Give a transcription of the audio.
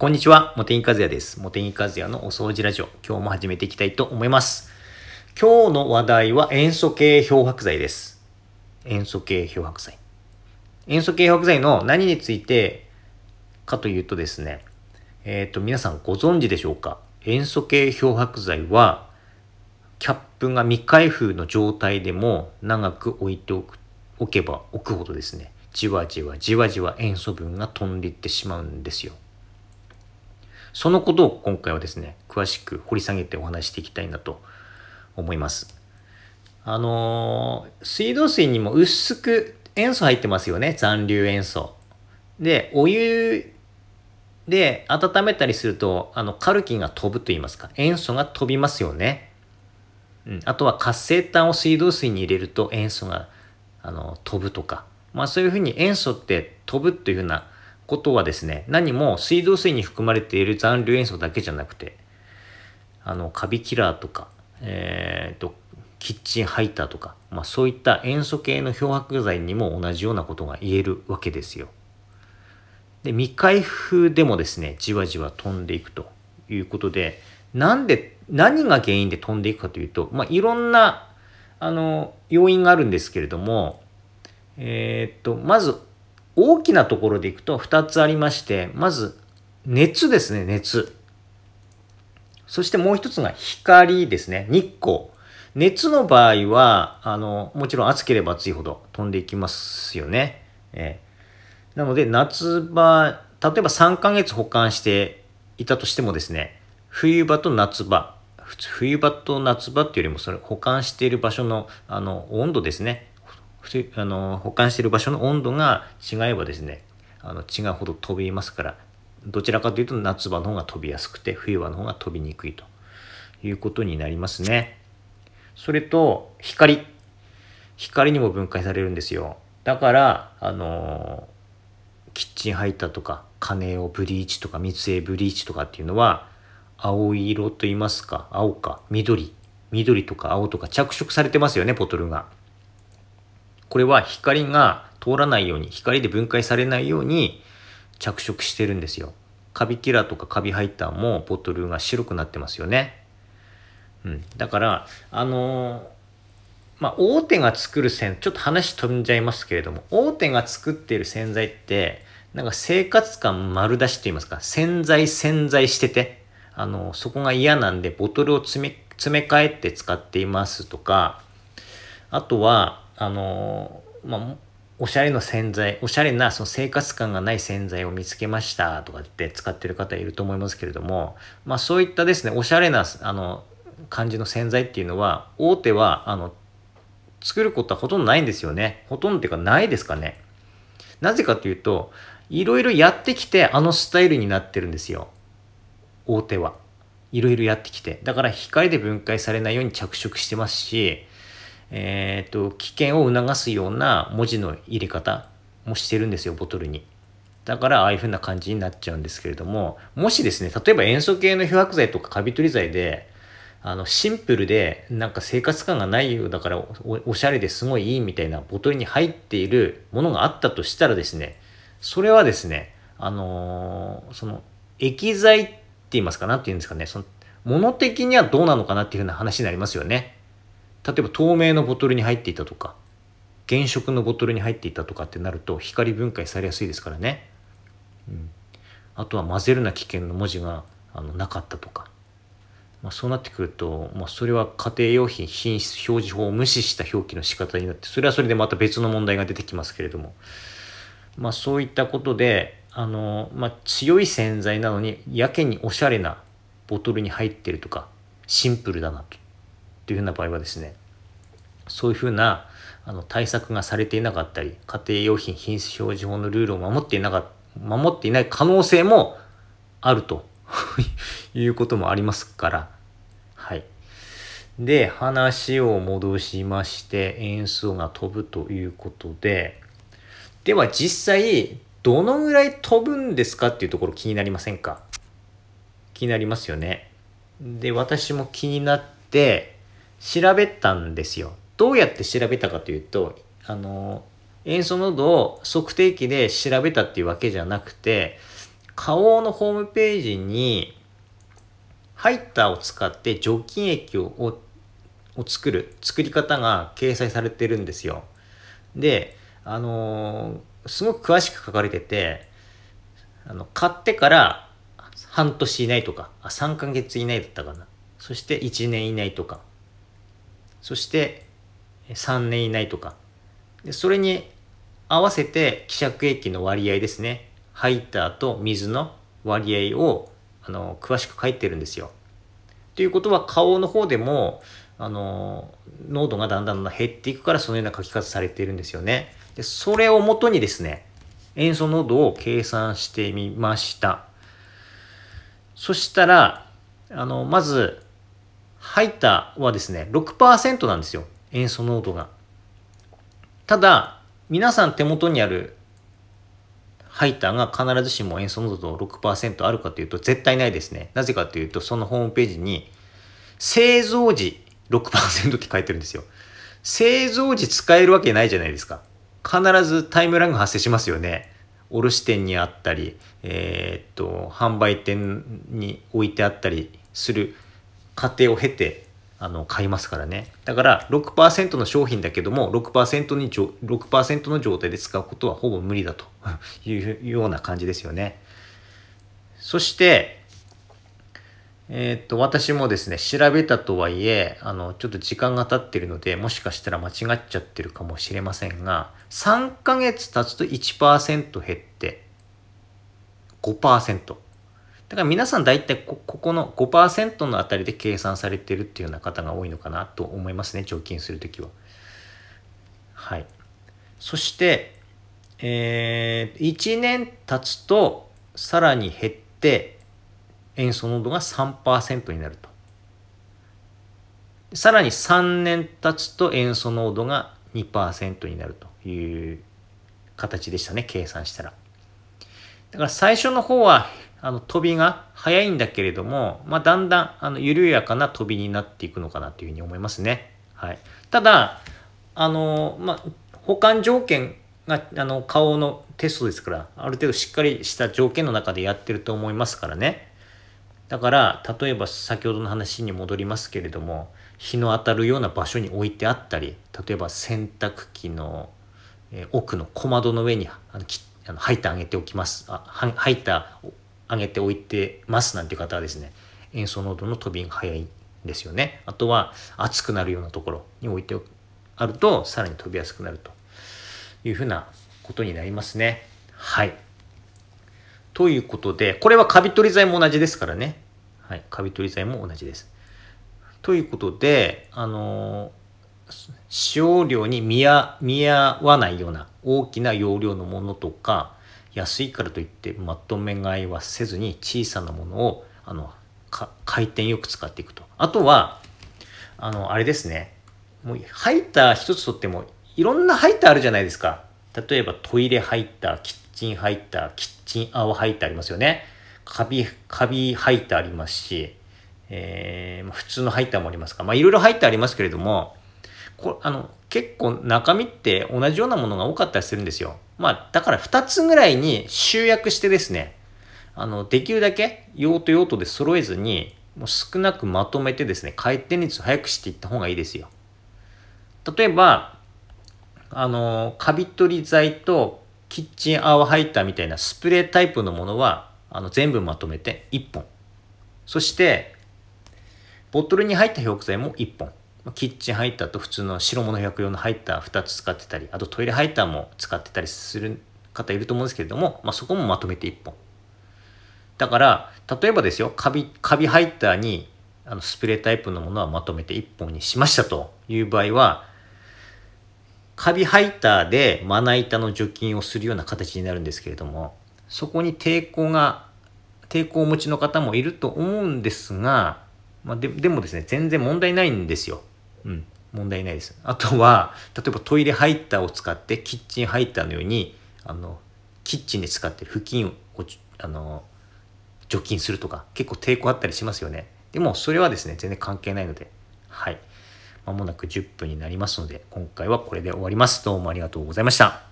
こんにちは、茂木和也です。茂木和也のお掃除ラジオ。今日も始めていきたいと思います。今日の話題は塩素系漂白剤です。塩素系漂白剤。塩素系漂白剤の何についてかというとですね、えっ、と、皆さんご存知でしょうか？塩素系漂白剤は、キャップが未開封の状態でも長く置いておくおけば置くほどですね、じわじわじわじわ塩素分が飛んでいってしまうんですよ。そのことを今回はですね、詳しく掘り下げてお話していきたいなと思います。あのー水道水にも薄く塩素入ってますよね、残留塩素。で、お湯で温めたりすると、あの、カルキンが飛ぶと言いますか、塩素が飛びますよね。うん、あとは活性炭を水道水に入れると塩素があの飛ぶとか、まあそういうふうに塩素って飛ぶっていうふうなことはですね、何も水道水に含まれている残留塩素だけじゃなくて、あの、カビキラーとか、えー、と、キッチンハイターとか、まあそういった塩素系の漂白剤にも同じようなことが言えるわけですよ。で、未開封でもですね、じわじわ飛んでいくということで、なんで、何が原因で飛んでいくかというと、まあ、いろんな、あの、要因があるんですけれども、えーっと、まず、大きなところでいくと2つありまして、まず、熱ですね、熱。そしてもう一つが光ですね、日光。熱の場合は、あの、もちろん暑ければ暑いほど飛んでいきますよね。えーなので、夏場、例えば3ヶ月保管していたとしてもですね、冬場と夏場、冬場と夏場っていうよりも、それ保管している場所の、あの、温度ですね。ふつあの、保管している場所の温度が違えばですね、あの、違うほど飛びますから、どちらかというと夏場の方が飛びやすくて、冬場の方が飛びにくいということになりますね。それと、光。光にも分解されるんですよ。だから、あのキッチンハイターとか、カネオブリーチとか、三つ絵ブリーチとかっていうのは、青色と言いますか、青か、緑。緑とか青とか着色されてますよね、ボトルが。これは光が通らないように、光で分解されないように着色してるんですよ。カビキラーとかカビハイターもボトルが白くなってますよね。うん。だから、あのーまあ、大手が作る洗、ちょっと話飛んじゃいますけれども、大手が作っている洗剤って、なんか生活感丸出しと言いますか、洗剤洗剤してて、あの、そこが嫌なんでボトルを詰め、詰め替えて使っていますとか、あとは、あの、まあ、おしゃれの洗剤、おしゃれなその生活感がない洗剤を見つけましたとかって使ってる方いると思いますけれども、まあそういったですね、おしゃれな、あの、感じの洗剤っていうのは、大手は、あの、作ることはほとんどないんですよね。ほとんどっていうかないですかね。なぜかというと、いろいろやってきてあのスタイルになってるんですよ。大手は。いろいろやってきて。だから光で分解されないように着色してますし、えっ、と、危険を促すような文字の入れ方もしてるんですよ、ボトルに。だからああいう風な感じになっちゃうんですけれども、もしですね、例えば塩素系の漂白剤とかカビ取り剤で、あの、シンプルで、なんか生活感がないようだからお、おしゃれですごいいいみたいなボトルに入っているものがあったとしたらですね、それはですね、あのーその、液剤って言いますか、なんて言うんですかね、その、物的にはどうなのかなっていうふうな話になりますよね。例えば透明のボトルに入っていたとか、原色のボトルに入っていたとかってなると、光分解されやすいですからね。うん。あとは混ぜるな危険の文字があのなかったとか。まあ、そうなってくると、まあ、それは家庭用品品質表示法を無視した表記の仕方になって、それはそれでまた別の問題が出てきますけれども、まあ、そういったことで、あの、まあ、強い洗剤なのに、やけにおしゃれなボトルに入ってるとか、シンプルだなと、というふうな場合はですね、そういうふうなあの対策がされていなかったり、家庭用品品質表示法のルールを守っていなか守っていない可能性もあると いうこともありますから、はい。で、話を戻しまして、塩素が飛ぶということで、では実際、どのぐらい飛ぶんですかっていうところ気になりませんか？気になりますよね。で、私も気になって調べたんですよ。どうやって調べたかというと、あの、塩素濃度を測定器で調べたっていうわけじゃなくて、花王のホームページに、ハイターを使って除菌液をを作る、作り方が掲載されてるんですよ。で、あのー、すごく詳しく書かれてて、あの、買ってから半年以内とか、あ、3ヶ月以内だったかな。そして1年以内とか、そして3年以内とか。でそれに合わせて希釈液の割合ですね。ハイターと水の割合をあの詳しく書いてるんですよ。ということは顔の方でもあの濃度がだんだん減っていくからそのような書き方されているんですよね。でそれをもとにですね塩素濃度を計算してみました。そしたらあのまずハイターはですね6%なんですよ塩素濃度が。ただ皆さん手元にあるハイターが必ずしも塩素濃度6%あるかというと絶対ないですね。なぜかというとそのホームページに製造時6%って書いてるんですよ。製造時使えるわけないじゃないですか。必ずタイムラグ発生しますよね。卸店にあったり、えー、っと、販売店に置いてあったりする過程を経て、あの、買いますからね。だから6%の商品だけども、6%に、6%の状態で使うことはほぼ無理だと いうような感じですよね。そして、えー、っと、私もですね、調べたとはいえ、あの、ちょっと時間が経ってるので、もしかしたら間違っちゃってるかもしれませんが、3ヶ月経つと1%減って、5%。だから皆さん大体こここの5%のあたりで計算されてるっていうような方が多いのかなと思いますね、除菌するときは。はい。そして、えー、1年経つとさらに減って、塩素濃度が3%になると。さらに3年経つと塩素濃度が2%になるという形でしたね、計算したら。だから最初の方はあの飛びが早いんだけれども、まあ、だんだんあの緩やかな飛びになっていくのかなというふうに思いますね。はい、ただ、あの、まあ、保管条件があの顔のテストですから、ある程度しっかりした条件の中でやってると思いますからね。だから例えば先ほどの話に戻りますけれども日の当たるような場所に置いてあったり例えば洗濯機の、え奥の小窓の上にあのきあの入ってあげておきますあ入ったあげておいてますなんていう方はですね塩素濃度の飛びが早いんですよねあとは熱くなるようなところに置いてあるとさらに飛びやすくなるというふうなことになりますねはい。ということで、これはカビ取り剤も同じですからね。はい。カビ取り剤も同じです。ということで、あの使用量に見合わないような大きな容量のものとか、安いからといってまとめ買いはせずに小さなものをあの回転よく使っていくと。あとは、あの、あれですね。もうハイター一つとってもいろんなハイターあるじゃないですか。例えばトイレハイター、キッチンハイター、キッチン泡ハイターありますよね。カビ、カビハイターありますし、えー、普通のハイターもありますかまあいろいろハイターありますけれども、こあの、結構中身って同じようなものが多かったりするんですよ。まあだから2つぐらいに集約してですね、あの、できるだけ用途用途で揃えずに、もう少なくまとめてですね、回転率を速くしていった方がいいですよ。例えば、あの、カビ取り剤とキッチン泡ハイターみたいなスプレータイプのものはあの全部まとめて1本そしてボトルに入った漂白剤も1本キッチンハイターと普通の白物薬用のハイター2つ使ってたりあとトイレハイターも使ってたりする方いると思うんですけれども、まあ、そこもまとめて1本だから例えばですよカビカビハイターにあのスプレータイプのものはまとめて1本にしましたという場合はカビハイターでまな板の除菌をするような形になるんですけれども、そこに抵抗が、抵抗をお持ちの方もいると思うんですが、まあ、ででもですね、全然問題ないんですよ。うん、問題ないです。あとは、例えばトイレハイターを使ってキッチンハイターのように、あの、キッチンで使ってる布巾を、あの、除菌するとか、結構抵抗あったりしますよね。でも、それはですね、全然関係ないので、はい。まもなく10分になりますので、今回はこれで終わります。どうもありがとうございました。